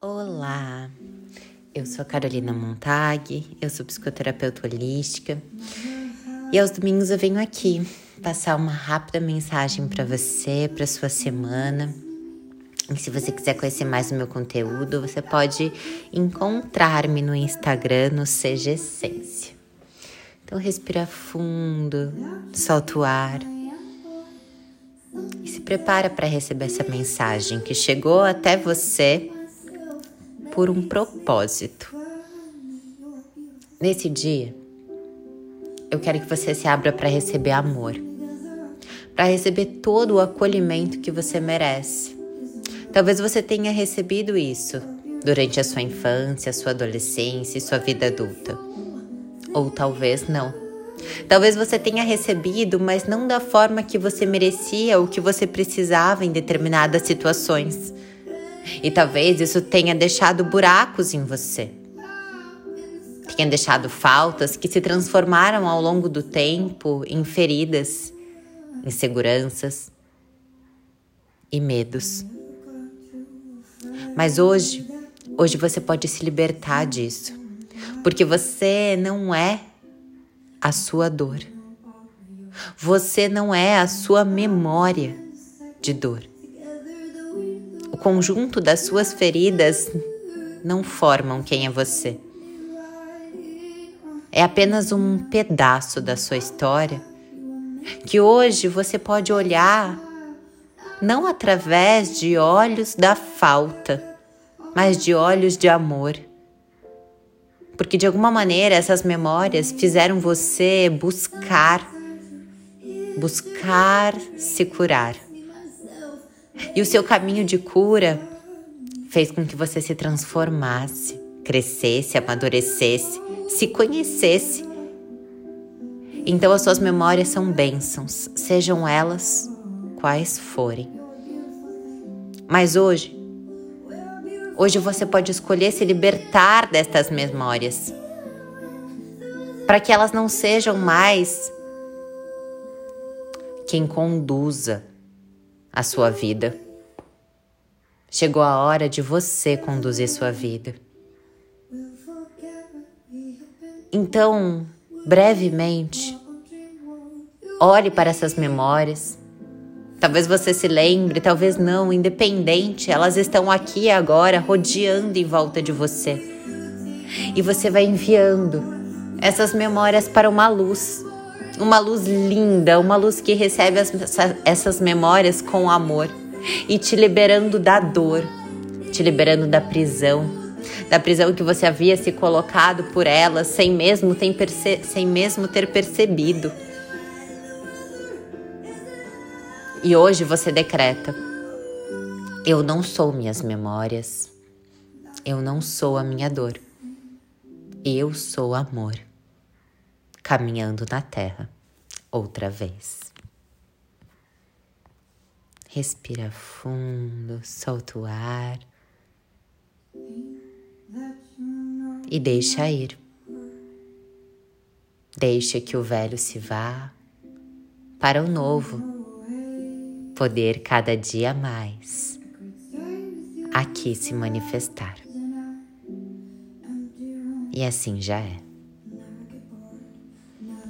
Olá, eu sou Carolina Montag, eu sou psicoterapeuta holística e aos domingos eu venho aqui passar uma rápida mensagem para você, para sua semana. E se você quiser conhecer mais do meu conteúdo, você pode encontrar-me no Instagram no Seja Essência. Então respira fundo, solta o ar e se prepara para receber essa mensagem que chegou até você por um propósito. Nesse dia, eu quero que você se abra para receber amor, para receber todo o acolhimento que você merece. Talvez você tenha recebido isso durante a sua infância, sua adolescência e sua vida adulta. Ou talvez não. Talvez você tenha recebido, mas não da forma que você merecia ou que você precisava em determinadas situações. E talvez isso tenha deixado buracos em você. Tenha deixado faltas que se transformaram ao longo do tempo em feridas, inseguranças e medos. Mas hoje, hoje você pode se libertar disso, porque você não é a sua dor. Você não é a sua memória de dor conjunto das suas feridas não formam quem é você. É apenas um pedaço da sua história que hoje você pode olhar não através de olhos da falta, mas de olhos de amor. Porque de alguma maneira essas memórias fizeram você buscar, buscar se curar. E o seu caminho de cura fez com que você se transformasse, crescesse, amadurecesse, se conhecesse. Então as suas memórias são bênçãos, sejam elas quais forem. Mas hoje, hoje você pode escolher se libertar destas memórias, para que elas não sejam mais quem conduza a sua vida. Chegou a hora de você conduzir sua vida. Então, brevemente, olhe para essas memórias. Talvez você se lembre, talvez não, independente, elas estão aqui agora, rodeando em volta de você. E você vai enviando essas memórias para uma luz uma luz linda, uma luz que recebe as, essas memórias com amor e te liberando da dor, te liberando da prisão, da prisão que você havia se colocado por ela sem mesmo sem mesmo ter percebido. E hoje você decreta: Eu não sou minhas memórias, eu não sou a minha dor, eu sou amor caminhando na terra outra vez. Respira fundo, solta o ar e deixa ir. Deixa que o velho se vá para o novo poder cada dia mais aqui se manifestar. E assim já é.